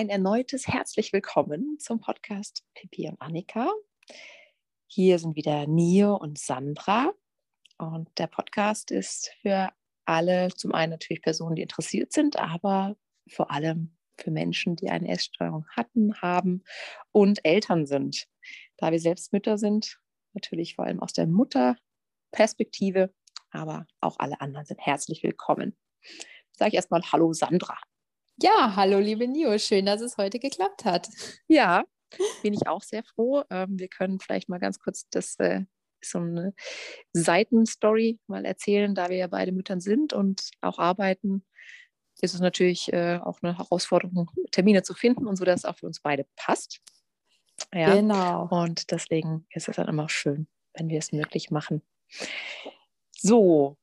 ein erneutes herzlich willkommen zum Podcast Pippi und Annika. Hier sind wieder Nio und Sandra. Und der Podcast ist für alle, zum einen natürlich Personen, die interessiert sind, aber vor allem für Menschen, die eine Essstörung hatten, haben und Eltern sind. Da wir selbst Mütter sind, natürlich vor allem aus der Mutterperspektive, aber auch alle anderen sind herzlich willkommen. Sage ich erstmal Hallo Sandra. Ja, hallo liebe Nio, schön, dass es heute geklappt hat. Ja, bin ich auch sehr froh. Ähm, wir können vielleicht mal ganz kurz das äh, so eine Seitenstory mal erzählen, da wir ja beide Müttern sind und auch arbeiten. Ist es natürlich äh, auch eine Herausforderung, Termine zu finden und so, dass es auch für uns beide passt. Ja. Genau. Und deswegen ist es dann immer schön, wenn wir es möglich machen. So,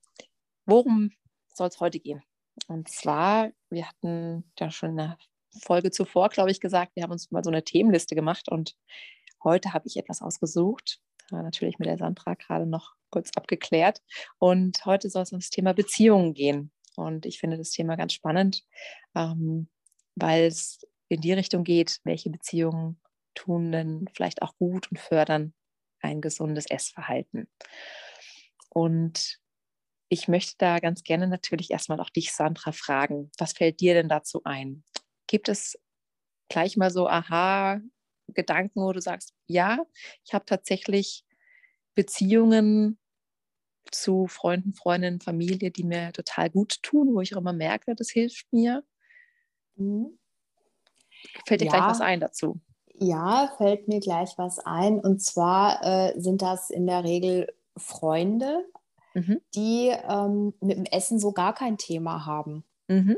worum soll es heute gehen? Und zwar, wir hatten ja schon in der Folge zuvor, glaube ich, gesagt, wir haben uns mal so eine Themenliste gemacht und heute habe ich etwas ausgesucht. Natürlich mit der Sandra gerade noch kurz abgeklärt. Und heute soll es um das Thema Beziehungen gehen. Und ich finde das Thema ganz spannend, ähm, weil es in die Richtung geht, welche Beziehungen tun denn vielleicht auch gut und fördern ein gesundes Essverhalten. Und ich möchte da ganz gerne natürlich erstmal auch dich, Sandra, fragen. Was fällt dir denn dazu ein? Gibt es gleich mal so Aha-Gedanken, wo du sagst, ja, ich habe tatsächlich Beziehungen zu Freunden, Freundinnen, Familie, die mir total gut tun, wo ich auch immer merke, das hilft mir. Mhm. Fällt dir ja. gleich was ein dazu? Ja, fällt mir gleich was ein. Und zwar äh, sind das in der Regel Freunde, mhm. die ähm, mit dem Essen so gar kein Thema haben. Mhm.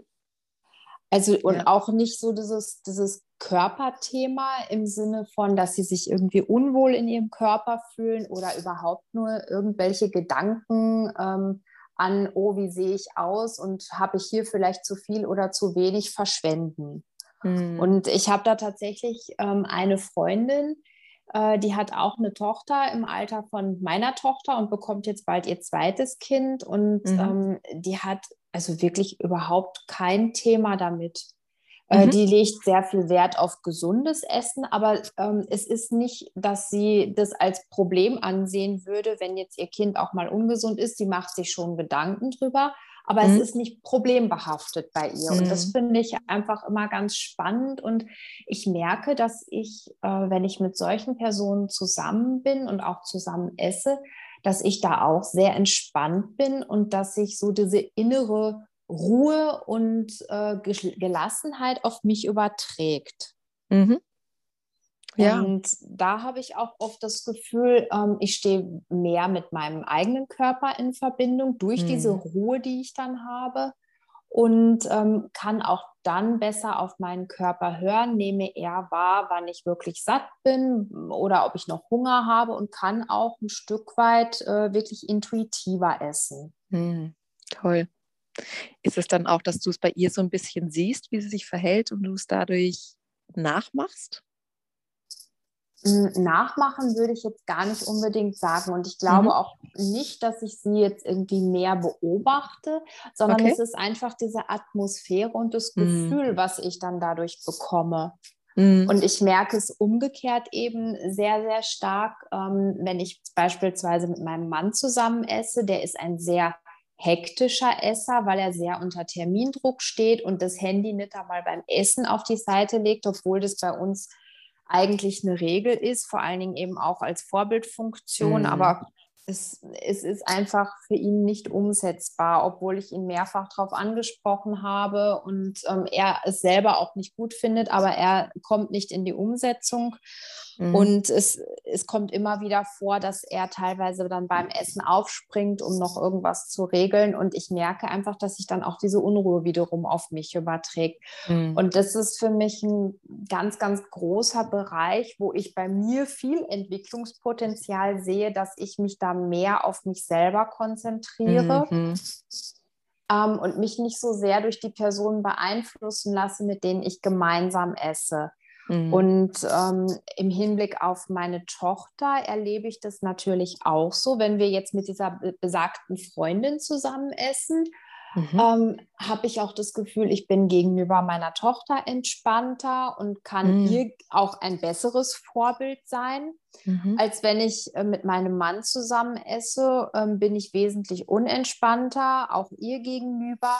Also und ja. auch nicht so dieses, dieses Körperthema im Sinne von, dass sie sich irgendwie unwohl in ihrem Körper fühlen oder überhaupt nur irgendwelche Gedanken ähm, an, oh, wie sehe ich aus und habe ich hier vielleicht zu viel oder zu wenig verschwenden. Mhm. Und ich habe da tatsächlich ähm, eine Freundin, die hat auch eine Tochter im Alter von meiner Tochter und bekommt jetzt bald ihr zweites Kind. Und mhm. ähm, die hat also wirklich überhaupt kein Thema damit. Äh, mhm. Die legt sehr viel Wert auf gesundes Essen, aber ähm, es ist nicht, dass sie das als Problem ansehen würde, wenn jetzt ihr Kind auch mal ungesund ist. Sie macht sich schon Gedanken drüber, aber mhm. es ist nicht problembehaftet bei ihr. Mhm. Und das mhm. finde ich einfach immer ganz spannend. Und ich merke, dass ich, äh, wenn ich mit solchen Personen zusammen bin und auch zusammen esse, dass ich da auch sehr entspannt bin und dass sich so diese innere Ruhe und äh, Gelassenheit auf mich überträgt. Mhm. Ja. Und da habe ich auch oft das Gefühl, ähm, ich stehe mehr mit meinem eigenen Körper in Verbindung durch mhm. diese Ruhe, die ich dann habe und ähm, kann auch dann besser auf meinen Körper hören, nehme eher wahr, wann ich wirklich satt bin oder ob ich noch Hunger habe und kann auch ein Stück weit äh, wirklich intuitiver essen. Mhm. Toll. Ist es dann auch, dass du es bei ihr so ein bisschen siehst, wie sie sich verhält und du es dadurch nachmachst? Nachmachen würde ich jetzt gar nicht unbedingt sagen. Und ich glaube mhm. auch nicht, dass ich sie jetzt irgendwie mehr beobachte, sondern okay. es ist einfach diese Atmosphäre und das mhm. Gefühl, was ich dann dadurch bekomme. Mhm. Und ich merke es umgekehrt eben sehr, sehr stark, ähm, wenn ich beispielsweise mit meinem Mann zusammen esse. Der ist ein sehr hektischer Esser, weil er sehr unter Termindruck steht und das Handy nicht einmal beim Essen auf die Seite legt, obwohl das bei uns eigentlich eine Regel ist, vor allen Dingen eben auch als Vorbildfunktion. Mhm. Aber es, es ist einfach für ihn nicht umsetzbar, obwohl ich ihn mehrfach darauf angesprochen habe und ähm, er es selber auch nicht gut findet, aber er kommt nicht in die Umsetzung. Mhm. Und es, es kommt immer wieder vor, dass er teilweise dann beim Essen aufspringt, um noch irgendwas zu regeln. Und ich merke einfach, dass sich dann auch diese Unruhe wiederum auf mich überträgt. Mhm. Und das ist für mich ein ganz, ganz großer Bereich, wo ich bei mir viel Entwicklungspotenzial sehe, dass ich mich da mehr auf mich selber konzentriere. Mhm. Ähm, und mich nicht so sehr durch die Personen beeinflussen lasse, mit denen ich gemeinsam esse. Mhm. Und ähm, im Hinblick auf meine Tochter erlebe ich das natürlich auch so, wenn wir jetzt mit dieser besagten Freundin zusammen essen. mhm. ähm, habe ich auch das Gefühl, ich bin gegenüber meiner Tochter entspannter und kann mhm. ihr auch ein besseres Vorbild sein. Mhm. Als wenn ich äh, mit meinem Mann zusammen esse, ähm, bin ich wesentlich unentspannter, auch ihr gegenüber.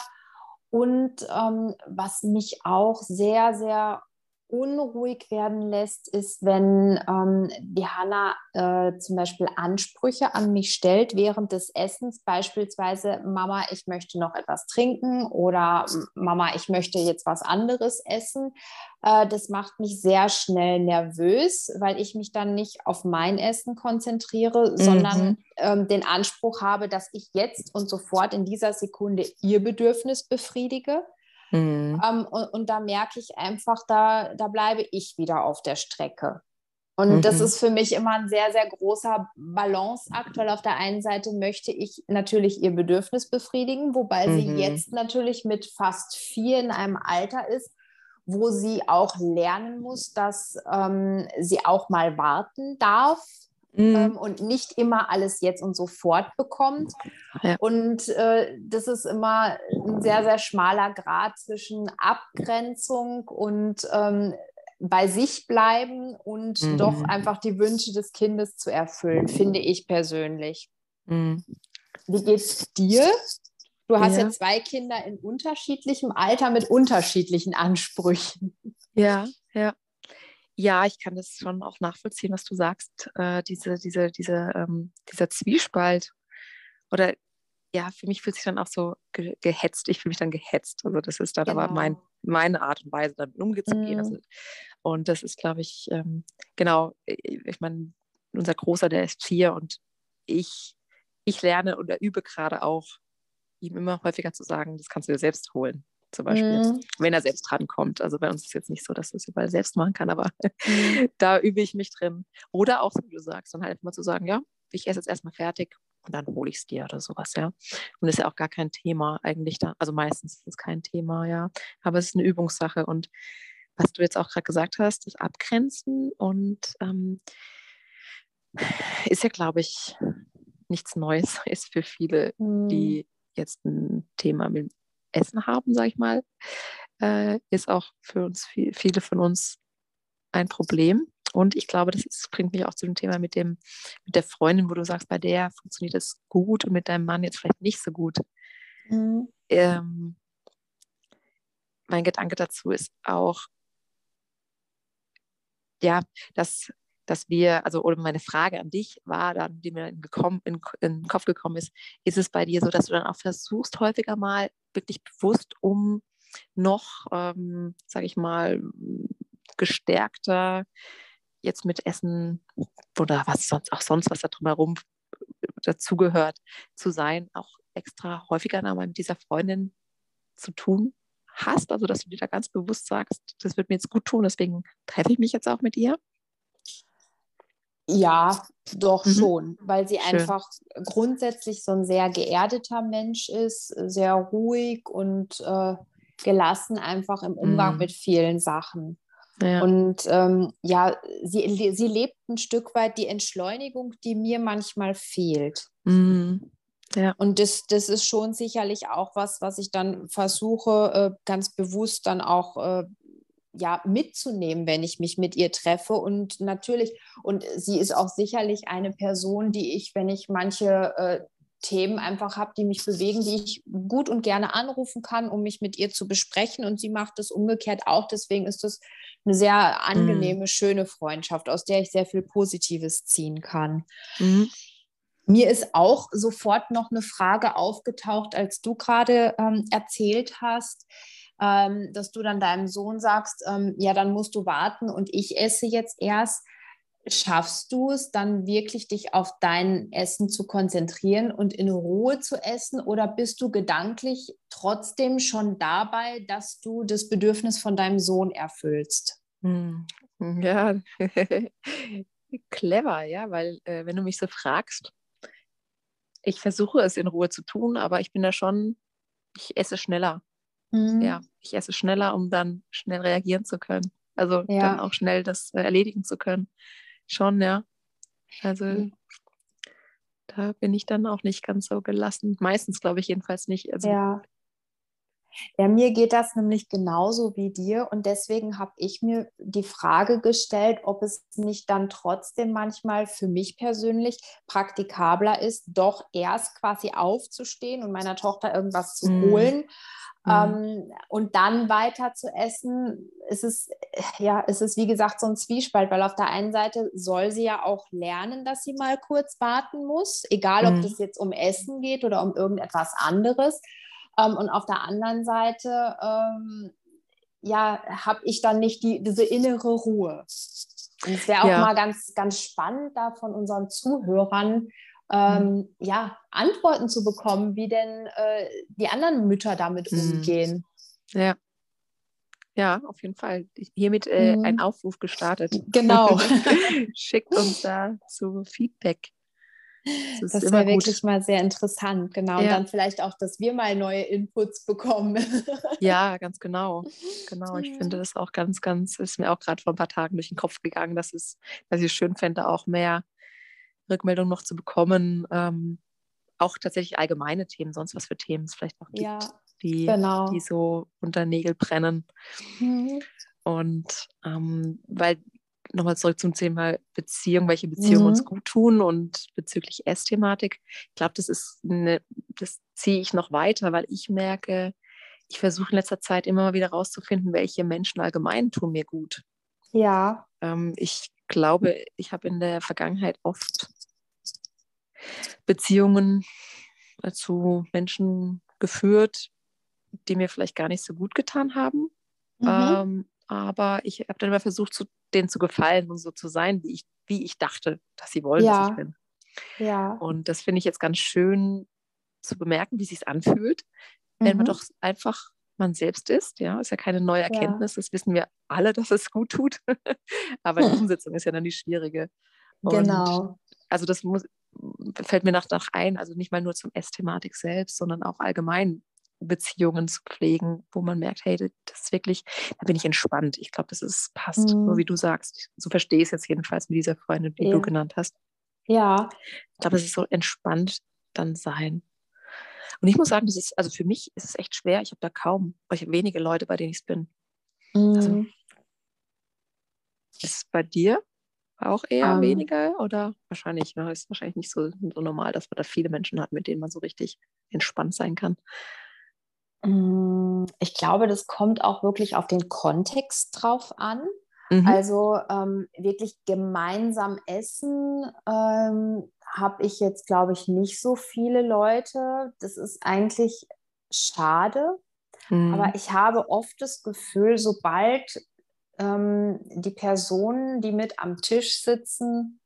Und ähm, was mich auch sehr, sehr unruhig werden lässt, ist, wenn ähm, die Hanna äh, zum Beispiel Ansprüche an mich stellt während des Essens, beispielsweise Mama, ich möchte noch etwas trinken oder Mama, ich möchte jetzt was anderes essen. Äh, das macht mich sehr schnell nervös, weil ich mich dann nicht auf mein Essen konzentriere, mhm. sondern ähm, den Anspruch habe, dass ich jetzt und sofort in dieser Sekunde ihr Bedürfnis befriedige. Mhm. Ähm, und, und, da merke ich einfach, da, da bleibe ich wieder auf der Strecke. Und mhm. das ist für mich immer ein sehr, sehr großer Balanceakt, weil auf der einen Seite möchte ich natürlich ihr Bedürfnis befriedigen, wobei mhm. sie jetzt natürlich mit fast vier in einem Alter ist, wo sie auch lernen muss, dass ähm, sie auch mal warten darf mhm. ähm, und nicht immer alles jetzt und sofort bekommt. Ja. Und äh, das ist immer ein sehr, sehr schmaler Grad zwischen Abgrenzung und ähm, bei sich bleiben und mhm. doch einfach die Wünsche des Kindes zu erfüllen, finde ich persönlich. Mhm. Wie geht's dir? Du hast ja. ja. zwei Kinder in unterschiedlichem Alter mit unterschiedlichen Ansprüchen. Ja, ja. Ja, ich kann das schon auch nachvollziehen, was du sagst. Äh, diese, diese, diese, ähm, dieser Zwiespalt. Oder ja, für mich fühlt sich dann auch so ge gehetzt. Ich fühle mich dann gehetzt. Also das ist dann genau. aber mein, genau. meine Art und Weise, damit umzugehen. Also, mhm. Also, und das ist, glaube ich, ähm, genau, ich meine, unser Großer, der ist vier und ich, ich lerne oder übe gerade auch, ihm immer häufiger zu sagen, das kannst du dir selbst holen zum Beispiel, mhm. wenn er selbst drankommt. Also bei uns ist es jetzt nicht so, dass er es überall selbst machen kann, aber mhm. da übe ich mich drin. Oder auch, wie du sagst, dann halt mal zu sagen, ja, ich esse jetzt erstmal fertig und dann hole ich es dir oder sowas, ja. Und das ist ja auch gar kein Thema eigentlich da. Also meistens ist es kein Thema, ja. Aber es ist eine Übungssache. Und was du jetzt auch gerade gesagt hast, das Abgrenzen und ähm, ist ja, glaube ich, nichts Neues, ist für viele, mhm. die jetzt ein Thema mit Essen haben, sage ich mal, äh, ist auch für uns, viele von uns ein Problem. Und ich glaube, das ist, bringt mich auch zu dem Thema mit, dem, mit der Freundin, wo du sagst, bei der funktioniert es gut und mit deinem Mann jetzt vielleicht nicht so gut. Mhm. Ähm, mein Gedanke dazu ist auch, ja, dass dass wir, also oder meine Frage an dich war dann, die mir in, gekommen, in, in den Kopf gekommen ist, ist es bei dir so, dass du dann auch versuchst, häufiger mal wirklich bewusst, um noch, ähm, sage ich mal, gestärkter jetzt mit Essen oder was sonst auch sonst, was da drumherum dazugehört, zu sein, auch extra häufiger einmal mit dieser Freundin zu tun hast, also dass du dir da ganz bewusst sagst, das wird mir jetzt gut tun, deswegen treffe ich mich jetzt auch mit ihr? Ja, doch mhm. schon, weil sie Schön. einfach grundsätzlich so ein sehr geerdeter Mensch ist, sehr ruhig und äh, gelassen einfach im Umgang mhm. mit vielen Sachen. Ja. Und ähm, ja, sie, sie lebt ein Stück weit die Entschleunigung, die mir manchmal fehlt. Mhm. Ja. Und das, das ist schon sicherlich auch was, was ich dann versuche, äh, ganz bewusst dann auch äh, ja, mitzunehmen, wenn ich mich mit ihr treffe. Und natürlich, und sie ist auch sicherlich eine Person, die ich, wenn ich manche äh, Themen einfach habe, die mich bewegen, die ich gut und gerne anrufen kann, um mich mit ihr zu besprechen. Und sie macht es umgekehrt auch. Deswegen ist das eine sehr angenehme, mhm. schöne Freundschaft, aus der ich sehr viel Positives ziehen kann. Mhm. Mir ist auch sofort noch eine Frage aufgetaucht, als du gerade ähm, erzählt hast, ähm, dass du dann deinem Sohn sagst, ähm, ja, dann musst du warten und ich esse jetzt erst. Schaffst du es dann wirklich, dich auf dein Essen zu konzentrieren und in Ruhe zu essen? Oder bist du gedanklich trotzdem schon dabei, dass du das Bedürfnis von deinem Sohn erfüllst? Hm. Ja, clever, ja, weil äh, wenn du mich so fragst, ich versuche es in Ruhe zu tun, aber ich bin da schon, ich esse schneller. Mhm. Ja, ich esse schneller, um dann schnell reagieren zu können. Also ja. dann auch schnell das äh, erledigen zu können. Schon, ja. Also mhm. da bin ich dann auch nicht ganz so gelassen. Meistens glaube ich jedenfalls nicht. Also ja. Ja, mir geht das nämlich genauso wie dir und deswegen habe ich mir die Frage gestellt, ob es nicht dann trotzdem manchmal für mich persönlich praktikabler ist, doch erst quasi aufzustehen und meiner Tochter irgendwas zu mm. holen, Mhm. Ähm, und dann weiter zu essen, ist es, ja, ist es wie gesagt so ein Zwiespalt, weil auf der einen Seite soll sie ja auch lernen, dass sie mal kurz warten muss, egal ob mhm. das jetzt um Essen geht oder um irgendetwas anderes. Ähm, und auf der anderen Seite, ähm, ja, habe ich dann nicht die, diese innere Ruhe. Und es wäre auch ja. mal ganz, ganz spannend, da von unseren Zuhörern ähm, mhm. ja, Antworten zu bekommen, wie denn äh, die anderen Mütter damit mhm. umgehen. Ja. Ja, auf jeden Fall. Hiermit äh, mhm. ein Aufruf gestartet. Genau. Schickt uns da so Feedback. Das, das wäre wirklich mal sehr interessant, genau. Ja. Und dann vielleicht auch, dass wir mal neue Inputs bekommen. ja, ganz genau. Genau. Ich finde das auch ganz, ganz, ist mir auch gerade vor ein paar Tagen durch den Kopf gegangen, dass es, dass ich es schön fände, auch mehr Rückmeldung noch zu bekommen. Ähm, auch tatsächlich allgemeine Themen, sonst was für Themen es vielleicht noch gibt, ja, die, genau. die so unter Nägel brennen. Mhm. Und ähm, weil nochmal zurück zum Thema Beziehung, welche Beziehungen mhm. uns gut tun und bezüglich Essthematik. Ich glaube, das ist eine, das ziehe ich noch weiter, weil ich merke, ich versuche in letzter Zeit immer mal wieder rauszufinden, welche Menschen allgemein tun mir gut. Ja. Ähm, ich glaube, ich habe in der Vergangenheit oft Beziehungen zu Menschen geführt, die mir vielleicht gar nicht so gut getan haben. Mhm. Ähm, aber ich habe dann immer versucht, zu, denen zu gefallen und so zu sein, wie ich, wie ich dachte, dass sie wollen, ja. dass ich bin. Ja. Und das finde ich jetzt ganz schön zu bemerken, wie es sich anfühlt, wenn mhm. man doch einfach man selbst ist. Ja, ist ja keine neue Erkenntnis. Ja. Das wissen wir alle, dass es gut tut. aber die Umsetzung ist ja dann die schwierige. Und genau. Also das muss, fällt mir nach, nach ein, also nicht mal nur zum Essthematik selbst, sondern auch allgemein Beziehungen zu pflegen, wo man merkt, hey, das ist wirklich, da bin ich entspannt. Ich glaube, das ist, passt, mhm. so wie du sagst. So verstehe ich es jetzt jedenfalls mit dieser Freundin, die ja. du genannt hast. Ja. Ich glaube, es ist so entspannt dann sein. Und ich muss sagen, das ist, also für mich ist es echt schwer. Ich habe da kaum, ich habe wenige Leute, bei denen ich es bin. Also mhm. Also, ist es bei dir? Auch eher ähm, weniger oder wahrscheinlich, ja, ist wahrscheinlich nicht so, so normal, dass man da viele Menschen hat, mit denen man so richtig entspannt sein kann. Mm, ich glaube, das kommt auch wirklich auf den Kontext drauf an. Mhm. Also ähm, wirklich gemeinsam essen ähm, habe ich jetzt, glaube ich, nicht so viele Leute. Das ist eigentlich schade. Mhm. Aber ich habe oft das Gefühl, sobald ähm, die Personen, die mit am Tisch sitzen,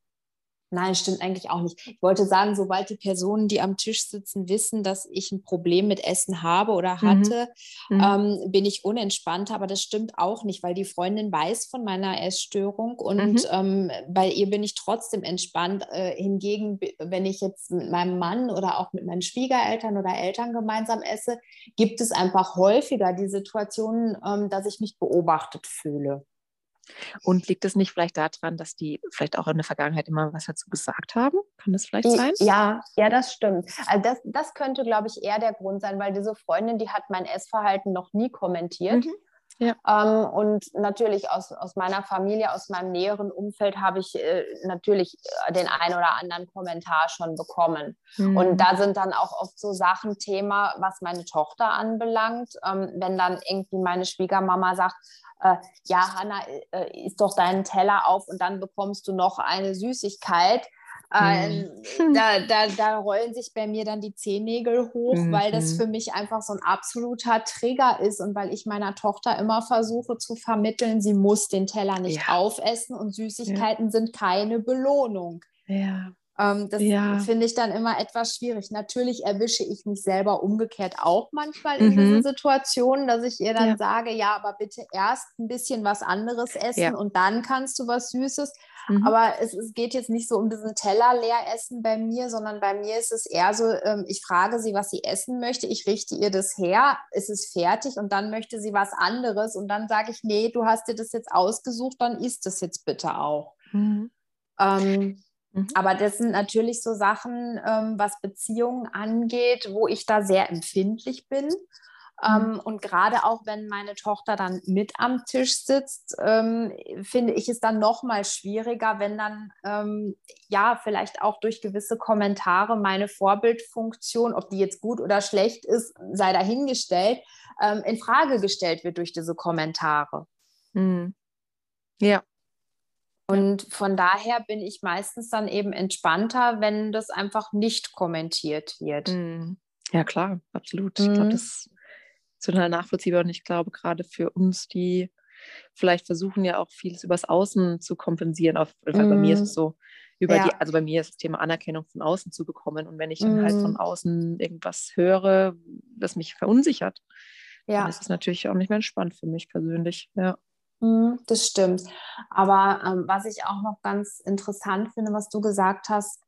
Nein, stimmt eigentlich auch nicht. Ich wollte sagen, sobald die Personen, die am Tisch sitzen, wissen, dass ich ein Problem mit Essen habe oder mhm. hatte, mhm. ähm, bin ich unentspannt. Aber das stimmt auch nicht, weil die Freundin weiß von meiner Essstörung und mhm. ähm, bei ihr bin ich trotzdem entspannt. Äh, hingegen, wenn ich jetzt mit meinem Mann oder auch mit meinen Schwiegereltern oder Eltern gemeinsam esse, gibt es einfach häufiger die Situation, ähm, dass ich mich beobachtet fühle. Und liegt es nicht vielleicht daran, dass die vielleicht auch in der Vergangenheit immer was dazu gesagt haben? Kann das vielleicht sein? Ja, ja, das stimmt. Also das, das könnte, glaube ich, eher der Grund sein, weil diese Freundin, die hat mein Essverhalten noch nie kommentiert. Mhm. Ja. Ähm, und natürlich aus, aus meiner Familie, aus meinem näheren Umfeld habe ich äh, natürlich äh, den einen oder anderen Kommentar schon bekommen. Mhm. Und da sind dann auch oft so Sachen Thema, was meine Tochter anbelangt. Ähm, wenn dann irgendwie meine Schwiegermama sagt, äh, ja, Hanna, äh, isst doch deinen Teller auf und dann bekommst du noch eine Süßigkeit. Äh, hm. da, da, da rollen sich bei mir dann die Zehennägel hoch, mhm. weil das für mich einfach so ein absoluter Trigger ist und weil ich meiner Tochter immer versuche zu vermitteln, sie muss den Teller nicht ja. aufessen und Süßigkeiten ja. sind keine Belohnung. Ja. Ähm, das ja. finde ich dann immer etwas schwierig. Natürlich erwische ich mich selber umgekehrt auch manchmal in mhm. diesen Situationen, dass ich ihr dann ja. sage, ja, aber bitte erst ein bisschen was anderes essen ja. und dann kannst du was Süßes. Mhm. Aber es, es, geht jetzt nicht so um diesen Teller leer essen bei mir, sondern bei mir ist es eher so, ähm, ich frage sie, was sie essen möchte, ich richte ihr das her, es ist fertig und dann möchte sie was anderes und dann sage ich, nee, du hast dir das jetzt ausgesucht, dann isst es jetzt bitte auch. Mhm. Ähm, Mhm. Aber das sind natürlich so Sachen, ähm, was Beziehungen angeht, wo ich da sehr empfindlich bin. Ähm, und gerade auch, wenn meine Tochter dann mit am Tisch sitzt, ähm, finde ich es dann noch mal schwieriger, wenn dann ähm, ja vielleicht auch durch gewisse Kommentare meine Vorbildfunktion, ob die jetzt gut oder schlecht ist, sei dahingestellt, ähm, in Frage gestellt wird durch diese Kommentare. Mhm. Ja. Und von daher bin ich meistens dann eben entspannter, wenn das einfach nicht kommentiert wird. Mhm. Ja, klar, absolut. Mhm. Ich glaube, das total nachvollziehbar und ich glaube, gerade für uns, die vielleicht versuchen ja auch vieles übers Außen zu kompensieren. Auf, mm. Bei mir ist es mhm. so, über ja. die, also bei mir ist das Thema Anerkennung von außen zu bekommen. Und wenn ich dann mm. halt von mhm. außen irgendwas höre, das mich verunsichert, ja. dann ist es natürlich auch nicht mehr entspannt für mich persönlich. Ja. Mm, das stimmt. Aber ähm, was ich auch noch ganz interessant finde, was du gesagt hast,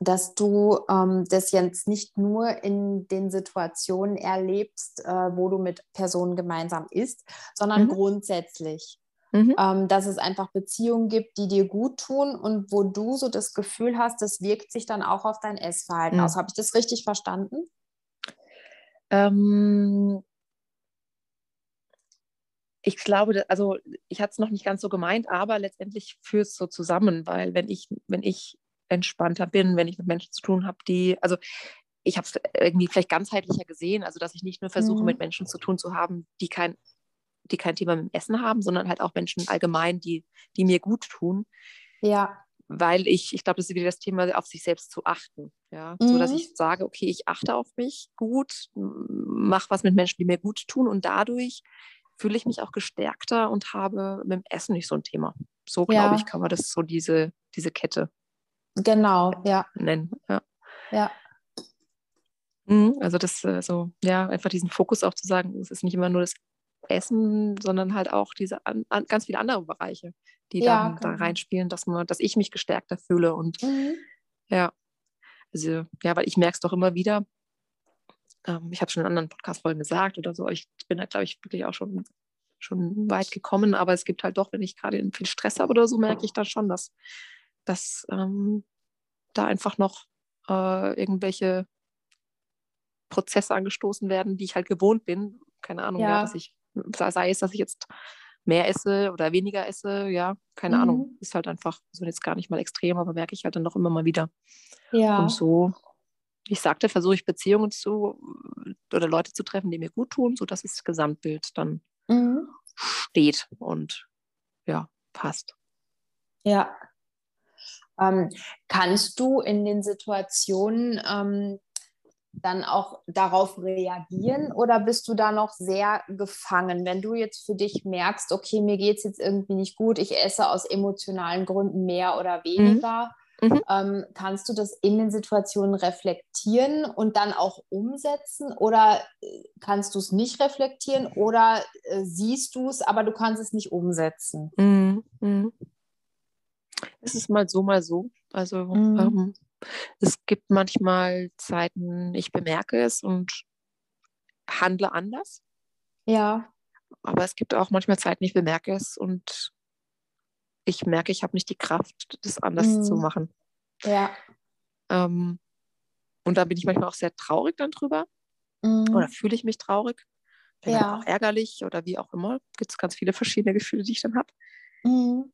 dass du ähm, das jetzt nicht nur in den Situationen erlebst, äh, wo du mit Personen gemeinsam isst, sondern mhm. grundsätzlich. Mhm. Ähm, dass es einfach Beziehungen gibt, die dir gut tun und wo du so das Gefühl hast, das wirkt sich dann auch auf dein Essverhalten mhm. aus. Habe ich das richtig verstanden? Ähm, ich glaube, also ich hatte es noch nicht ganz so gemeint, aber letztendlich führt es so zusammen, weil wenn ich, wenn ich entspannter bin, wenn ich mit Menschen zu tun habe, die, also ich habe es irgendwie vielleicht ganzheitlicher gesehen, also dass ich nicht nur versuche, mhm. mit Menschen zu tun zu haben, die kein, die kein Thema mit dem Essen haben, sondern halt auch Menschen allgemein, die, die mir gut tun. Ja. Weil ich, ich glaube, das ist wieder das Thema, auf sich selbst zu achten. Ja, mhm. so dass ich sage, okay, ich achte auf mich gut, mache was mit Menschen, die mir gut tun und dadurch fühle ich mich auch gestärkter und habe mit dem Essen nicht so ein Thema. So, glaube ja. ich, kann man das so diese, diese Kette Genau, ja. Nennen. Ja. ja. Mhm, also das äh, so, ja, einfach diesen Fokus auch zu sagen, es ist nicht immer nur das Essen, sondern halt auch diese an, an, ganz viele andere Bereiche, die ja, dann genau. da reinspielen, dass man, dass ich mich gestärkter fühle. Und mhm. ja, also ja, weil ich merke es doch immer wieder. Ähm, ich habe schon in anderen Podcast-Folgen gesagt oder so, ich bin da, glaube ich, wirklich auch schon, schon weit gekommen, aber es gibt halt doch, wenn ich gerade viel Stress habe oder so, merke ich dann schon, dass dass ähm, da einfach noch äh, irgendwelche Prozesse angestoßen werden, die ich halt gewohnt bin. Keine Ahnung, ja. ja dass ich, sei es, dass ich jetzt mehr esse oder weniger esse, ja, keine mhm. Ahnung. Ist halt einfach, so jetzt gar nicht mal extrem, aber merke ich halt dann doch immer mal wieder. Ja. Und so, ich sagte, versuche ich Beziehungen zu oder Leute zu treffen, die mir gut tun, sodass das Gesamtbild dann mhm. steht und ja, passt. Ja, ähm, kannst du in den Situationen ähm, dann auch darauf reagieren oder bist du da noch sehr gefangen? Wenn du jetzt für dich merkst, okay, mir geht es jetzt irgendwie nicht gut, ich esse aus emotionalen Gründen mehr oder mhm. weniger, mhm. ähm, kannst du das in den Situationen reflektieren und dann auch umsetzen oder äh, kannst du es nicht reflektieren oder äh, siehst du es, aber du kannst es nicht umsetzen? Mhm. mhm. Es ist mal so, mal so. Also mhm. ähm, es gibt manchmal Zeiten, ich bemerke es und handle anders. Ja. Aber es gibt auch manchmal Zeiten, ich bemerke es und ich merke, ich habe nicht die Kraft, das anders mhm. zu machen. Ja. Ähm, und da bin ich manchmal auch sehr traurig dann drüber. Mhm. Oder fühle ich mich traurig. Bin ja. auch ärgerlich oder wie auch immer. Gibt es ganz viele verschiedene Gefühle, die ich dann habe. Mhm.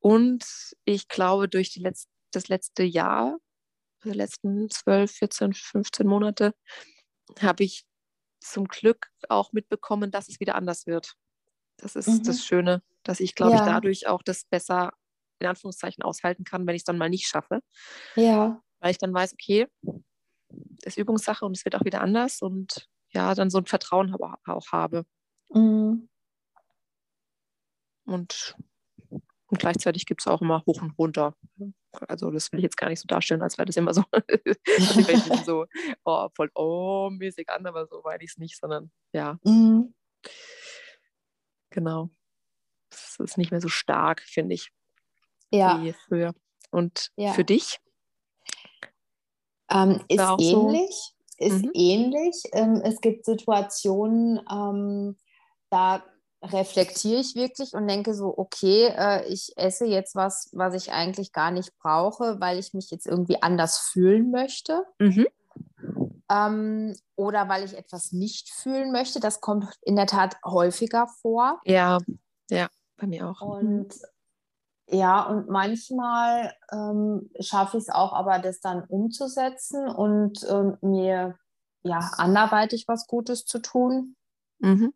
Und ich glaube, durch die Letz das letzte Jahr, also die letzten 12, 14, 15 Monate, habe ich zum Glück auch mitbekommen, dass es wieder anders wird. Das ist mhm. das Schöne, dass ich, glaube ja. ich, dadurch auch das besser in Anführungszeichen aushalten kann, wenn ich es dann mal nicht schaffe. Ja. Weil ich dann weiß, okay, das ist Übungssache und es wird auch wieder anders und ja, dann so ein Vertrauen auch habe. Mhm. Und und gleichzeitig gibt es auch immer hoch und runter. Also das will ich jetzt gar nicht so darstellen, als wäre das immer so, so oh, voll oh, mäßig an, aber so meine ich es nicht, sondern ja. Mhm. Genau. Es ist nicht mehr so stark, finde ich. Ja. Wie früher. Und ja. für dich? Ähm, ist ähnlich. So? Ist mhm. ähnlich. Ähm, es gibt Situationen, ähm, da reflektiere ich wirklich und denke so, okay, äh, ich esse jetzt was, was ich eigentlich gar nicht brauche, weil ich mich jetzt irgendwie anders fühlen möchte. Mhm. ähm, oder weil ich etwas nicht fühlen möchte. Das kommt in der Tat häufiger vor. Ja, ja, bei mir auch. Und ja, und manchmal ähm, schaffe ich es auch, aber das dann umzusetzen und ähm, mir ja anderweitig was Gutes zu tun. Mhm.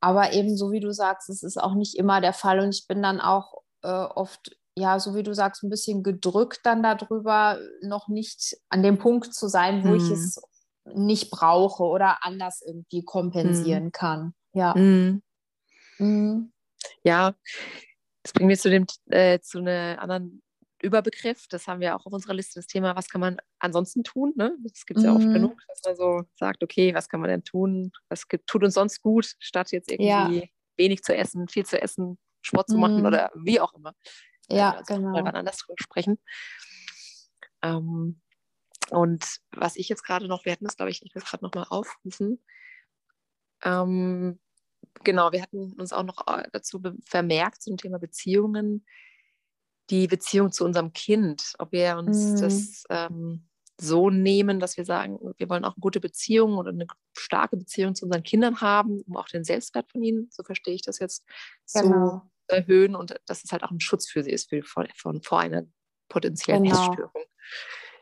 Aber eben so wie du sagst, es ist auch nicht immer der Fall und ich bin dann auch äh, oft, ja, so wie du sagst, ein bisschen gedrückt dann darüber, noch nicht an dem Punkt zu sein, wo mhm. ich es nicht brauche oder anders irgendwie kompensieren mhm. kann. Ja. Mhm. mhm. Ja, das bringt mich zu dem äh, zu einem anderen Überbegriff. Das haben wir auch auf unserer Liste, das Thema, was kann man ansonsten tun? Ne? Das gibt es ja oft mhm. genug, dass man so sagt, okay, was kann man denn tun? Was gibt, tut uns sonst gut, statt jetzt irgendwie ja. wenig zu essen, viel zu essen, Sport zu machen mhm. oder wie auch immer. Ja, also genau. Mal wann anders drüber sprechen. Ähm, und was ich jetzt gerade noch, wir hatten das, glaube ich, ich will es gerade nochmal aufrufen. Ähm, genau, wir hatten uns auch noch äh, dazu vermerkt zum Thema Beziehungen, die Beziehung zu unserem Kind, ob wir uns mhm. das ähm, so nehmen, dass wir sagen, wir wollen auch eine gute Beziehung oder eine starke Beziehung zu unseren Kindern haben, um auch den Selbstwert von ihnen, so verstehe ich das jetzt, genau. zu erhöhen und dass es halt auch ein Schutz für sie ist für, von, von, vor einer potenziellen genau. Essstörung.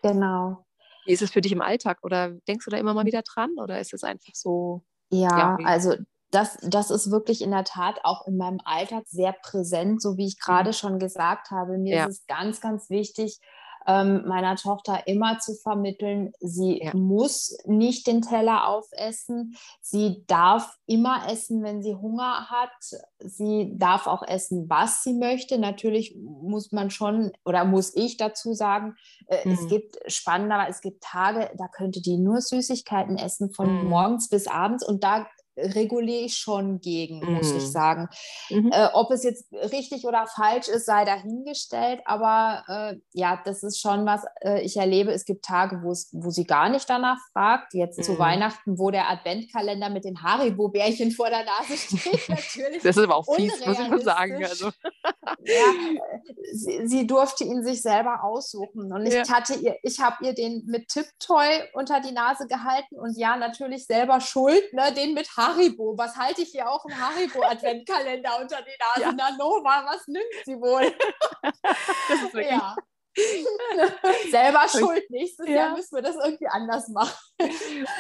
Genau. Wie ist es für dich im Alltag oder denkst du da immer mal wieder dran oder ist es einfach so? Ja, ja also das, das ist wirklich in der Tat auch in meinem Alltag sehr präsent, so wie ich gerade mhm. schon gesagt habe. Mir ja. ist es ganz, ganz wichtig, ähm, meiner Tochter immer zu vermitteln, sie ja. muss nicht den Teller aufessen. Sie darf immer essen, wenn sie Hunger hat. Sie darf auch essen, was sie möchte. Natürlich muss man schon oder muss ich dazu sagen, äh, mhm. es gibt spannender, es gibt Tage, da könnte die nur Süßigkeiten essen von mhm. morgens bis abends und da reguliere ich schon gegen, mhm. muss ich mhm. sagen. Mhm. Äh, ob es jetzt richtig oder falsch ist, sei dahingestellt, aber äh, ja, das ist schon was, äh, ich erlebe, es gibt Tage, wo sie gar nicht danach fragt. Jetzt mhm. zu Weihnachten, wo der Adventkalender mit den Haribo-Bärchen vor der Nase steht, natürlich. Das ist aber auch fies, muss ich mal sagen. Also. ja, sie, sie, durfte ihn sich selber aussuchen und ich ja. hatte ihr, ich habe ihr den mit Tipptoy unter die Nase gehalten und ja, natürlich selber schuld, ne, den mit Haribo Haribo. Was halte ich hier auch im Haribo-Adventkalender unter die Nase? Ja. Na Nova, was nimmt sie wohl? das ist wirklich... Ja. Selber schuld. Nächstes ja. Jahr müssen wir das irgendwie anders machen. Oh,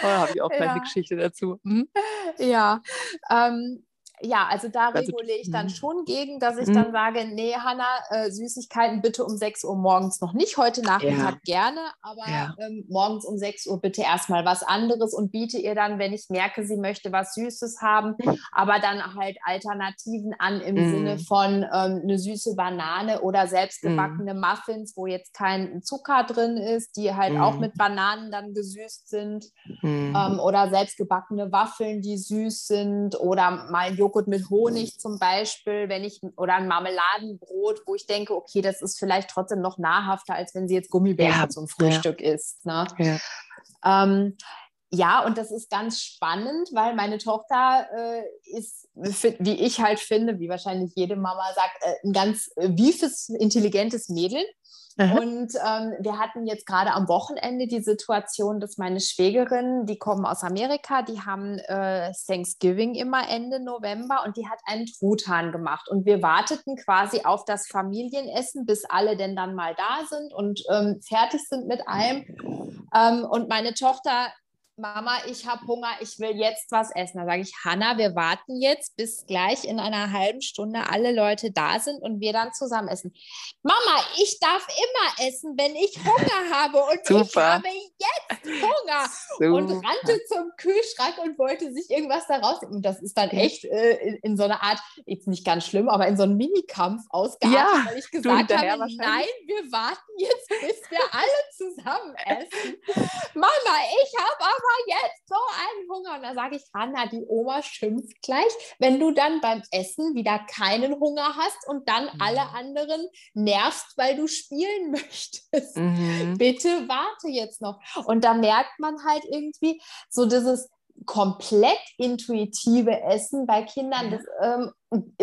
da habe ich auch ja. eine Geschichte dazu. Mhm. Ja, ähm, ja, also da also, reguliere ich dann mhm. schon gegen, dass ich mhm. dann sage, nee, Hanna, äh, Süßigkeiten bitte um 6 Uhr morgens noch nicht, heute Nachmittag ja. gerne, aber ja. ähm, morgens um 6 Uhr bitte erstmal was anderes und biete ihr dann, wenn ich merke, sie möchte was Süßes haben, mhm. aber dann halt Alternativen an im mhm. Sinne von ähm, eine süße Banane oder selbstgebackene mhm. Muffins, wo jetzt kein Zucker drin ist, die halt auch mhm. mit Bananen dann gesüßt sind ähm, oder selbstgebackene Waffeln, die süß sind oder mal Joghurt Joghurt mit Honig zum Beispiel, wenn ich oder ein Marmeladenbrot, wo ich denke, okay, das ist vielleicht trotzdem noch nahrhafter, als wenn sie jetzt Gummibärchen ja, zum Frühstück ja. isst. Ne? Ja. Ähm, ja, und das ist ganz spannend, weil meine Tochter äh, ist, wie ich halt finde, wie wahrscheinlich jede Mama sagt, äh, ein ganz äh, wiefes, intelligentes Mädel. Mhm. Und ähm, wir hatten jetzt gerade am Wochenende die Situation, dass meine Schwägerin, die kommen aus Amerika, die haben äh, Thanksgiving immer Ende November und die hat einen Truthahn gemacht. Und wir warteten quasi auf das Familienessen, bis alle denn dann mal da sind und ähm, fertig sind mit allem. Ähm, und meine Tochter Mama, ich habe Hunger, ich will jetzt was essen. Da sage ich, Hanna, wir warten jetzt, bis gleich in einer halben Stunde alle Leute da sind und wir dann zusammen essen. Mama, ich darf immer essen, wenn ich Hunger habe und Super. ich habe jetzt Hunger. Super. Und rannte zum Kühlschrank und wollte sich irgendwas da rausnehmen. Und das ist dann echt äh, in, in, so einer Art, jetzt nicht ganz schlimm, aber in so einem Minikampf ausgeartet, ja, weil ich gesagt habe, nein, wir warten jetzt, bis wir alle zusammen essen. Mama, ich habe aber jetzt so einen Hunger. Und da sage ich, Hanna, die Oma schimpft gleich, wenn du dann beim Essen wieder keinen Hunger hast und dann mhm. alle anderen nervst, weil du spielen möchtest. Mhm. Bitte warte jetzt noch. Und da merkt man halt irgendwie so dieses komplett intuitive Essen bei Kindern das, ähm,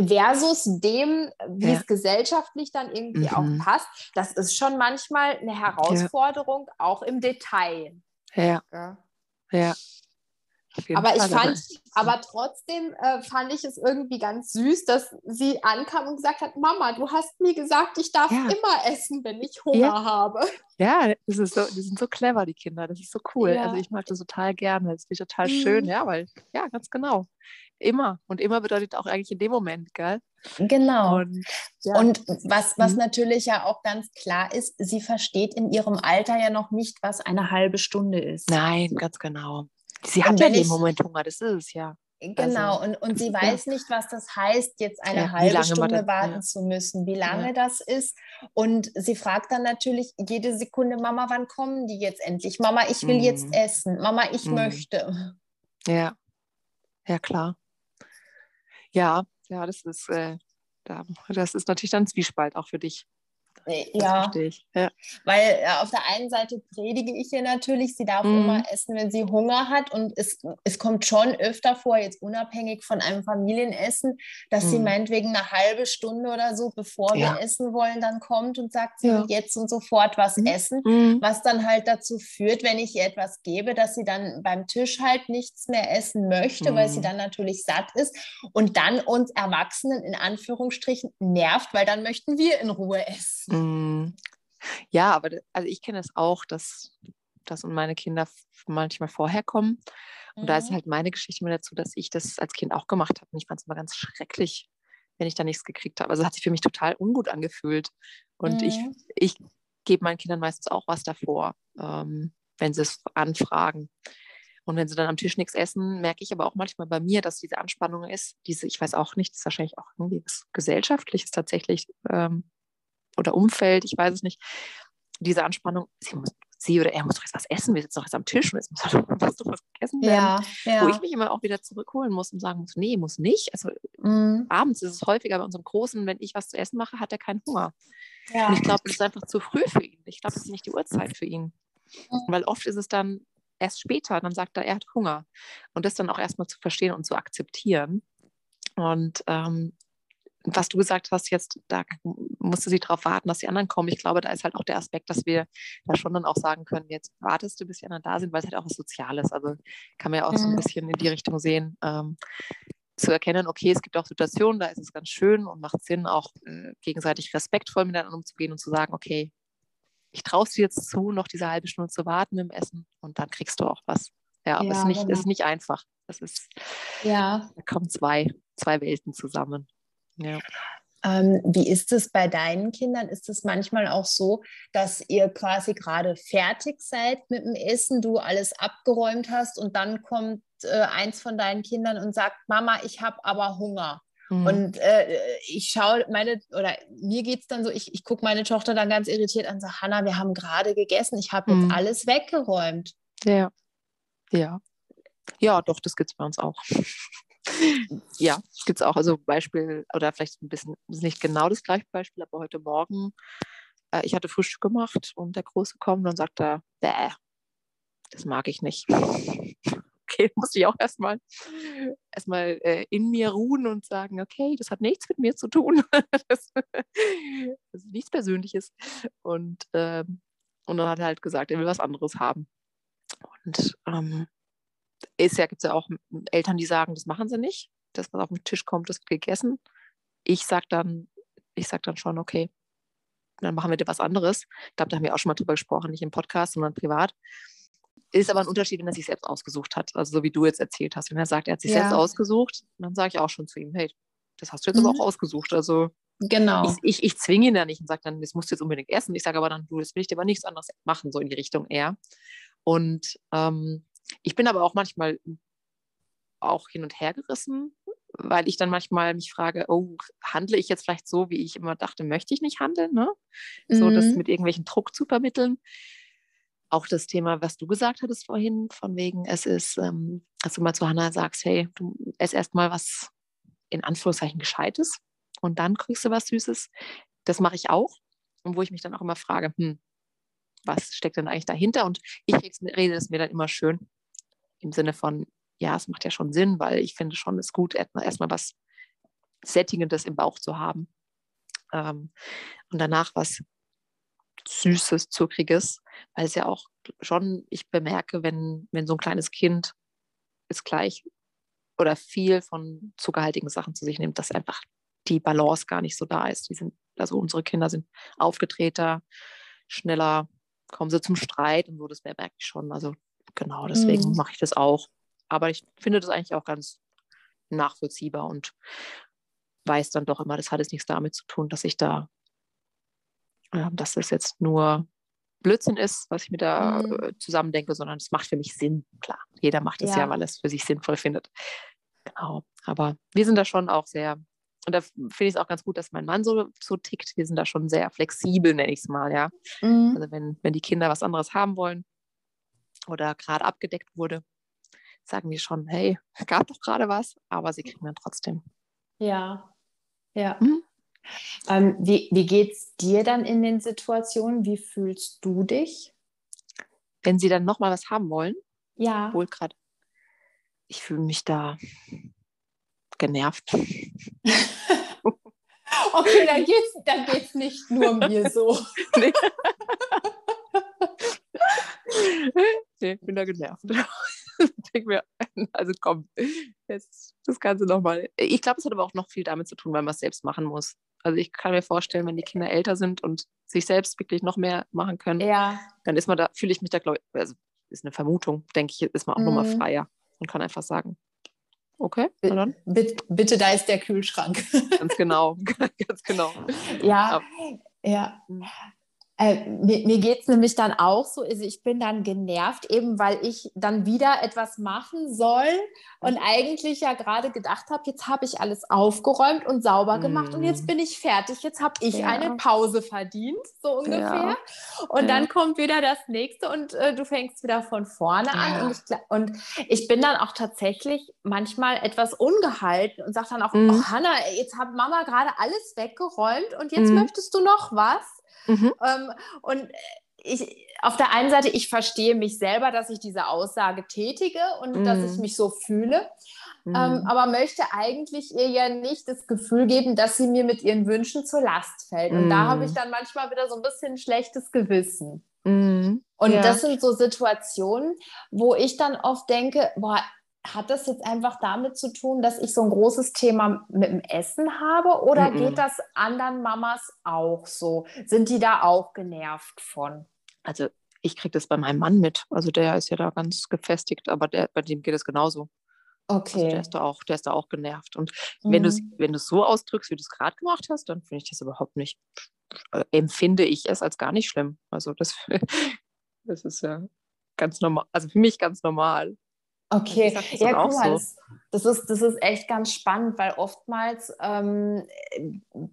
versus dem, wie ja. es gesellschaftlich dann irgendwie mhm. auch passt. Das ist schon manchmal eine Herausforderung, ja. auch im Detail. Ja. Ja. aber ich fand, aber trotzdem äh, fand ich es irgendwie ganz süß, dass sie ankam und gesagt hat, Mama, du hast mir gesagt, ich darf ja. immer essen, wenn ich Hunger ja. habe. Ja, das ist so, die sind so clever, die Kinder. Das ist so cool. Ja. Also ich mag das total gerne. Das finde ich total mhm. schön, ja, weil, ja, ganz genau. Immer. Und immer bedeutet auch eigentlich in dem Moment, gell? Genau. Und, ja. und was, was mhm. natürlich ja auch ganz klar ist, sie versteht in ihrem Alter ja noch nicht, was eine halbe Stunde ist. Nein, ganz genau. Sie hat ja in dem Moment Hunger, das ist es ja. Genau, also, und, und sie weiß ja. nicht, was das heißt, jetzt eine ja, halbe Stunde das, warten ja. zu müssen, wie lange das ist. Und sie fragt dann natürlich jede Sekunde, Mama, wann kommen die jetzt endlich? Mama, ich will mm. jetzt mhm. essen. Mama, ich mm. möchte. Ja, ja, klar. Ja, ja, das ist, äh, das ist natürlich dann Zwiespalt auch für dich. Ja. ja. Weil ja, auf der einen Seite predige ich ihr natürlich, sie darf mhm. immer essen, wenn sie Hunger hat. Und es, es kommt schon öfter vor, jetzt unabhängig von einem Familienessen, dass mhm. sie meinetwegen eine halbe Stunde oder so, bevor ja. wir essen wollen, dann kommt und sagt, sie ja. will jetzt und sofort was mhm. essen. Mhm. Was dann halt dazu führt, wenn ich ihr etwas gebe, dass sie dann beim Tisch halt nichts mehr essen möchte, weil sie mhm. dann natürlich satt ist und dann uns Erwachsenen in Anführungsstrichen nervt, weil dann möchten wir in Ruhe essen. Mm. Ja, aber also ich kenne es auch, dass, dass meine Kinder manchmal vorher kommen. Und mhm. da ist mhm. halt meine Geschichte mir dazu, dass ich das als Kind auch gemacht habe. Und ich fand es immer ganz schrecklich, wenn ich da nichts gekriegt habe. Also hat sich für mich total ungut angefühlt. Und mhm. ich, ich gebe meinen Kindern meistens auch was davor, ähm, wenn sie es anfragen. Und wenn sie dann am Tisch nichts essen, merke ich aber auch manchmal bei mir, dass diese Anspannung ist, diese, ich weiß auch nicht, das ist wahrscheinlich auch irgendwie was Gesellschaftliches tatsächlich, ähm, oder Umfeld, ich weiß es nicht, diese Anspannung, sie, muss, sie oder er muss doch jetzt was essen, wir sitzen doch jetzt am Tisch und jetzt muss doch, muss doch was gegessen werden. Ja, ja. Wo ich mich immer auch wieder zurückholen muss und sagen muss, nee, muss nicht. Also mhm. abends ist es häufiger bei unserem Großen, wenn ich was zu essen mache, hat er keinen Hunger. Ja. Und ich glaube, das ist einfach zu früh für ihn. Ich glaube, das ist nicht die Uhrzeit für ihn. Mhm. Weil oft ist es dann erst später, dann sagt er, er hat Hunger. Und das dann auch erstmal zu verstehen und zu akzeptieren. Und ähm, was du gesagt hast, jetzt, da musste sie darauf warten, dass die anderen kommen. Ich glaube, da ist halt auch der Aspekt, dass wir da schon dann auch sagen können, jetzt wartest du, bis die anderen da sind, weil es halt auch was Soziales. Also kann man ja auch so ein mhm. bisschen in die Richtung sehen, ähm, zu erkennen, okay, es gibt auch Situationen, da ist es ganz schön und macht Sinn, auch äh, gegenseitig respektvoll miteinander umzugehen und zu sagen, okay, ich traue es dir jetzt zu, noch diese halbe Stunde zu warten im Essen und dann kriegst du auch was. Ja, aber ja, es ist nicht, genau. ist nicht einfach. Es ist, ja. da kommen zwei, zwei Welten zusammen. Ja. Ähm, wie ist es bei deinen Kindern? Ist es manchmal auch so, dass ihr quasi gerade fertig seid mit dem Essen, du alles abgeräumt hast und dann kommt äh, eins von deinen Kindern und sagt, Mama, ich habe aber Hunger. Mhm. Und äh, ich schaue meine, oder mir geht es dann so, ich, ich gucke meine Tochter dann ganz irritiert an und sage, Hanna, wir haben gerade gegessen, ich habe jetzt mhm. alles weggeräumt. Ja, ja. Ja, doch, das gibt es bei uns auch ja, gibt es auch. Also Beispiel, oder vielleicht ein bisschen, nicht genau das gleiche Beispiel, aber heute Morgen, äh, ich hatte Frühstück gemacht und der Große kommt und sagt er, bäh, das mag ich nicht. okay, muss ich auch erstmal erstmal äh, in mir ruhen und sagen, okay, das hat nichts mit mir zu tun. das, das, ist nichts Persönliches. Und, ähm, und dann hat er halt gesagt, er will was anderes haben. Und ähm, ist ja, gibt es ja auch Eltern, die sagen, das machen sie nicht. Das, was auf den Tisch kommt, das wird gegessen. Ich sage dann, ich sag dann schon, okay, dann machen wir dir was anderes. Ich glaube, da haben wir auch schon mal drüber gesprochen, nicht im Podcast, sondern privat. Ist aber ein Unterschied, wenn er sich selbst ausgesucht hat. Also so wie du jetzt erzählt hast. Wenn er sagt, er hat sich ja. selbst ausgesucht, dann sage ich auch schon zu ihm, hey, das hast du jetzt mhm. aber auch ausgesucht. Also genau. ich, ich, ich zwinge ihn da nicht und sage dann, das musst du jetzt unbedingt essen. Ich sage aber dann, du, das will ich dir aber nichts anderes machen, so in die Richtung eher. Und ähm, ich bin aber auch manchmal auch hin und her gerissen, weil ich dann manchmal mich frage, oh, handle ich jetzt vielleicht so, wie ich immer dachte, möchte ich nicht handeln, ne? Mhm. So das mhm. mit irgendwelchen Druck zu vermitteln. Auch das Thema, was du gesagt hattest vorhin, von wegen, es ist, ähm, dass du mal zu Hannah sagst, hey, du ess erst mal was in Anführungszeichen Gescheites und dann kriegst du was Süßes. Das mache ich auch. Und wo ich mich dann auch immer frage, hm, was steckt denn eigentlich dahinter? Und ich rede es mir dann immer schön im Sinne von, ja, es macht ja schon Sinn, weil ich finde schon, es ist gut, erstmal was Sättigendes im Bauch zu haben. Ähm, und danach was Süßes, Zuckriges, weil es ja auch schon, ich bemerke, wenn, wenn so ein kleines Kind es gleich oder viel von zuckerhaltigen Sachen zu sich nimmt, dass einfach die Balance gar nicht so da ist. Die sind, also unsere Kinder sind aufgetreter, schneller, kommen sie zum Streit und so, das merke ich schon. Also genau, deswegen mhm. mache ich das auch. Aber ich finde das eigentlich auch ganz nachvollziehbar und weiß dann doch immer, das hat jetzt nichts damit zu tun, dass ich da, äh, dass das jetzt nur Blödsinn ist, was ich mir da mhm. Äh, zusammendenke, sondern es macht für mich Sinn. Klar, jeder macht es ja. ja, weil er es für sich sinnvoll findet. Genau. Aber wir sind da schon auch sehr, und da finde ich es auch ganz gut, dass mein Mann so, so tickt. Wir sind da schon sehr flexibel, nenne ich es mal, ja. Mhm. Also wenn, wenn die Kinder was anderes haben wollen oder gerade abgedeckt wurde, sagen die schon, hey, gab doch gerade was, aber sie kriegen dann trotzdem. Ja, ja. Mhm. Ähm, wie wie geht es dir dann in den Situationen? Wie fühlst du dich? Wenn sie dann nochmal was haben wollen? Ja. Wohl gerade. Ich fühle mich da genervt. okay, dann geht's, dann geht's nicht nur mir so. nee. nee, ich bin da genervt. denke mir, also komm, jetzt das Ganze nochmal. Ich glaube, es hat aber auch noch viel damit zu tun, weil man es selbst machen muss. Also ich kann mir vorstellen, wenn die Kinder älter sind und sich selbst wirklich noch mehr machen können, ja. dann ist man da, fühle ich mich da, glaube ich, also ist eine Vermutung, denke ich, ist man auch mhm. nochmal freier und kann einfach sagen, okay, dann. Bitte, bitte, da ist der Kühlschrank. Ganz genau, ganz genau. Ja, ja. ja. Mhm. Äh, mir, mir geht es nämlich dann auch so, also ich bin dann genervt, eben weil ich dann wieder etwas machen soll und eigentlich ja gerade gedacht habe, jetzt habe ich alles aufgeräumt und sauber gemacht mm. und jetzt mhm. bin ich fertig, jetzt habe ich ja. eine Pause verdient, so ungefähr. Ja. Und ja. dann kommt wieder das nächste und äh, du fängst wieder von vorne an. Und ich, und ich, bin dann auch tatsächlich manchmal etwas ungehalten und sage dann auch, mm. oh Hanna, jetzt hat Mama gerade alles weggeräumt und jetzt mm. möchtest du noch was? Mhm. Ähm, und ich, auf der einen Seite, ich verstehe mich selber, dass ich diese Aussage tätige und mhm. dass ich mich so fühle. Mhm. Ähm, aber möchte eigentlich ihr ja nicht das Gefühl geben, dass sie mir mit ihren Wünschen zur Last fällt. Und da habe ich mhm. dann manchmal wieder so ein bisschen schlechtes Gewissen. Mhm. Und ja. das sind so Situationen, wo ich dann oft denke, boah, hat das jetzt einfach damit zu tun, dass ich so ein großes Thema mit dem Essen habe oder mm -mm. geht das anderen Mamas auch so? Sind die da auch genervt von? Also ich kriege das bei meinem Mann mit. Also der ist ja da ganz gefestigt, aber der, bei dem geht es genauso. Also okay. Also der ist da auch, der ist da auch genervt. Und mm. wenn du es wenn so ausdrückst, wie du es gerade gemacht hast, dann finde ich das überhaupt nicht, äh, empfinde ich es als gar nicht schlimm. Also das, das ist ja ganz normal, also für mich ganz normal. Okay, ja, guck mal, so. das, ist, das ist echt ganz spannend, weil oftmals ähm,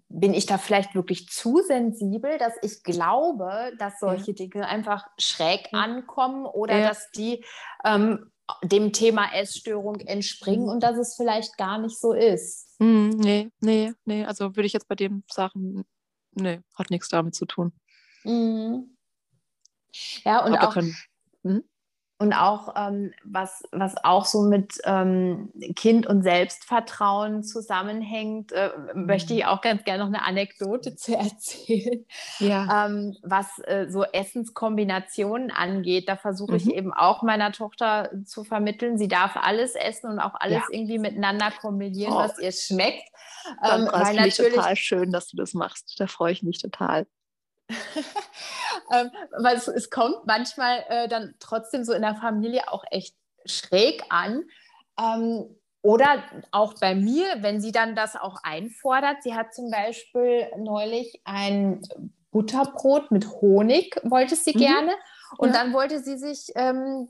bin ich da vielleicht wirklich zu sensibel, dass ich glaube, dass solche ja. Dinge einfach schräg ankommen oder ja. dass die ähm, dem Thema Essstörung entspringen mhm. und dass es vielleicht gar nicht so ist. Mhm, nee, nee, nee. Also würde ich jetzt bei den Sachen, nee, hat nichts damit zu tun. Mhm. Ja, und auch. Können, hm? Und auch, ähm, was, was auch so mit ähm, Kind und Selbstvertrauen zusammenhängt, äh, mhm. möchte ich auch ganz gerne noch eine Anekdote zu erzählen. Ja. Ähm, was äh, so Essenskombinationen angeht, da versuche ich mhm. eben auch meiner Tochter zu vermitteln, sie darf alles essen und auch alles ja. irgendwie miteinander kombinieren, oh. was ihr schmeckt. Ähm, das finde ich total schön, dass du das machst. Da freue ich mich total. ähm, weil es, es, kommt manchmal äh, dann trotzdem so in der Familie auch echt schräg an. Ähm, oder auch bei mir, wenn sie dann das auch einfordert. Sie hat zum Beispiel neulich ein Butterbrot mit Honig, wollte sie mhm. gerne. Und ja. dann wollte sie sich ähm,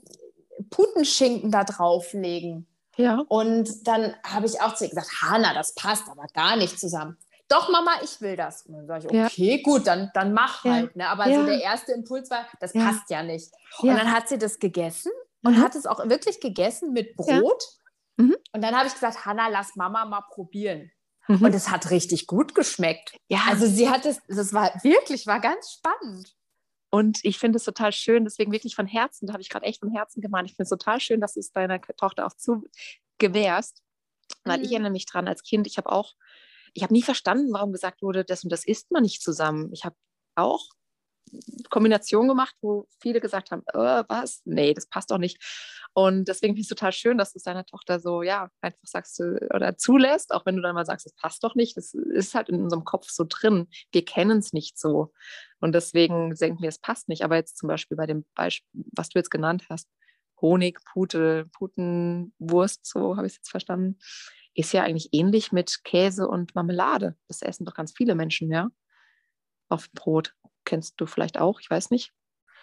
Putenschinken da drauflegen. Ja. Und dann habe ich auch zu ihr gesagt, Hanna, das passt aber gar nicht zusammen doch Mama, ich will das. Und dann sage ich, okay, ja. gut, dann, dann mach ja. halt. Ne? Aber ja. so der erste Impuls war, das passt ja nicht. Und dann hat sie das gegessen und mhm. hat es auch wirklich gegessen mit Brot. Mhm. Und dann habe ich gesagt, Hanna, lass Mama mal probieren. Mhm. Und es hat richtig gut geschmeckt. Ja. Also sie hat es, das war wirklich, war ganz spannend. Und ich finde es total schön, deswegen wirklich von Herzen, da habe ich gerade echt von Herzen gemeint, ich finde es total schön, dass du es deiner Tochter auch zu gewährst. Weil ich mhm. erinnere mich dran als Kind, ich habe auch ich habe nie verstanden, warum gesagt wurde, das und das isst man nicht zusammen. Ich habe auch Kombination gemacht, wo viele gesagt haben, äh, was? Nee, das passt doch nicht. Und deswegen finde ich es total schön, dass du es deiner Tochter so, ja, einfach sagst du oder zulässt, auch wenn du dann mal sagst, das passt doch nicht. Das ist halt in unserem Kopf so drin. Wir kennen es nicht so. Und deswegen denken wir, es passt nicht. Aber jetzt zum Beispiel bei dem Beispiel, was du jetzt genannt hast, Honig, Pute, Putenwurst, so habe ich es jetzt verstanden, ist ja eigentlich ähnlich mit Käse und Marmelade. Das essen doch ganz viele Menschen, ja. Auf Brot. Kennst du vielleicht auch, ich weiß nicht.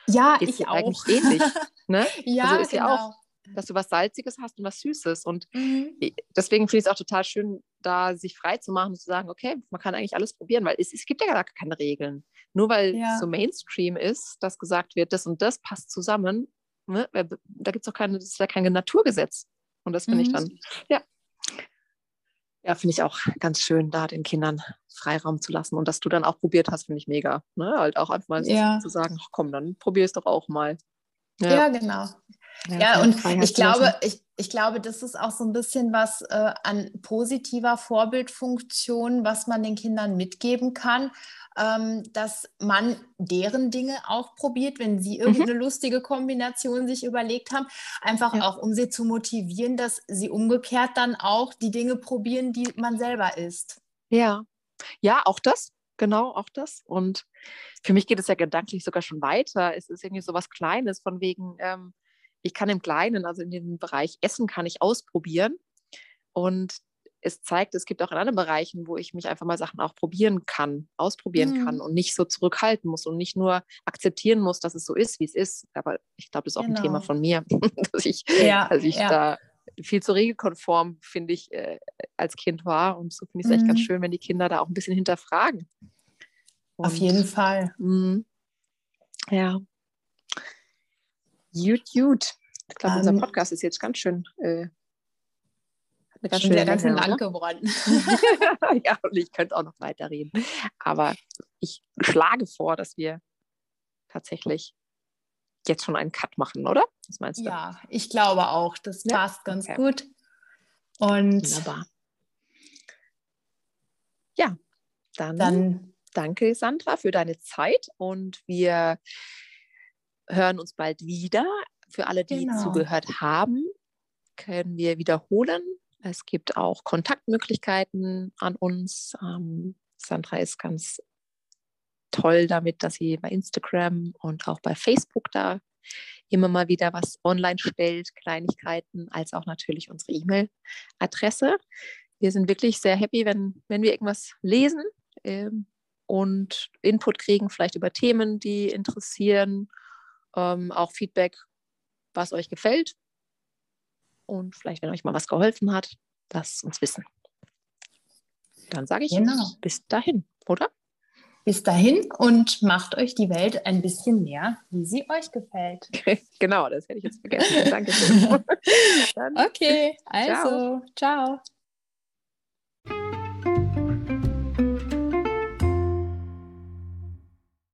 Ja, ist ich ja auch. eigentlich ähnlich. Ne? ja, also ist genau. ja auch, dass du was Salziges hast und was Süßes. Und Mhm. deswegen finde ich es auch total schön, da sich frei zu machen und zu sagen, okay, man kann eigentlich alles probieren, weil es, es gibt ja gar keine Regeln. Nur weil Ja. es so Mainstream ist, dass gesagt wird, das und das passt zusammen, ne? Da gibt es auch keine, das ist ja kein Naturgesetz. Und das finde ich Mhm. dann, ja. Ja, finde ich auch ganz schön, da den Kindern Freiraum zu lassen. Und dass du dann auch probiert hast, finde ich mega. Ne? Halt auch einfach mal Ja. zu sagen, ach komm, dann probier es doch auch mal. Ja, genau. Ja, keine und ich glaube, ich, ich glaube, das ist auch so ein bisschen was äh, an positiver Vorbildfunktion, was man den Kindern mitgeben kann, ähm, dass man deren Dinge auch probiert, wenn sie irgendeine lustige Kombination sich überlegt haben, einfach Ja. auch um sie zu motivieren, dass sie umgekehrt dann auch die Dinge probieren, die man selber isst. Ja, ja, auch das, genau, auch das. Und für mich geht es ja gedanklich sogar schon weiter. Es ist irgendwie so was Kleines, von wegen, ähm, ich kann im Kleinen, also in dem Bereich Essen, kann ich ausprobieren. Und es zeigt, es gibt auch in anderen Bereichen, wo ich mich einfach mal Sachen auch probieren kann, ausprobieren Mhm. kann und nicht so zurückhalten muss und nicht nur akzeptieren muss, dass es so ist, wie es ist. Aber ich glaube, das ist auch ein Genau. Thema von mir, dass ich, Ja, dass ich ja. da viel zu regelkonform, finde ich, äh, als Kind war. Und so finde ich es echt ganz Mhm. schön, wenn die Kinder da auch ein bisschen hinterfragen. Auf Und, jeden Fall. mh, ja. Gut, gut. Ich glaube, unser Ähm, Podcast ist jetzt ganz schön. Äh, eine ganz schöne ganz lang geworden. ja, und ich könnte auch noch weiterreden. Aber ich schlage vor, dass wir tatsächlich jetzt schon einen Cut machen, oder? Was meinst du? Ja, ich glaube auch. Das Ja? passt ganz Okay. gut. Und Wunderbar. Ja, dann, dann, danke, Sandra, für deine Zeit und wir hören uns bald wieder. Für alle, die Genau. zugehört haben, können wir wiederholen. Es gibt auch Kontaktmöglichkeiten an uns. Ähm, Sandra ist ganz toll damit, dass sie bei Instagram und auch bei Facebook da immer mal wieder was online stellt, Kleinigkeiten, als auch natürlich unsere E-Mail-Adresse. Wir sind wirklich sehr happy, wenn, wenn wir irgendwas lesen ähm, und Input kriegen, vielleicht über Themen, die interessieren, ähm, auch Feedback, was euch gefällt und vielleicht, wenn euch mal was geholfen hat, lasst uns wissen. Dann sage ich Genau. bis dahin, oder? bis dahin und macht euch die Welt ein bisschen mehr, wie sie euch gefällt. genau, das hätte ich jetzt vergessen. Dann Okay, also, ciao.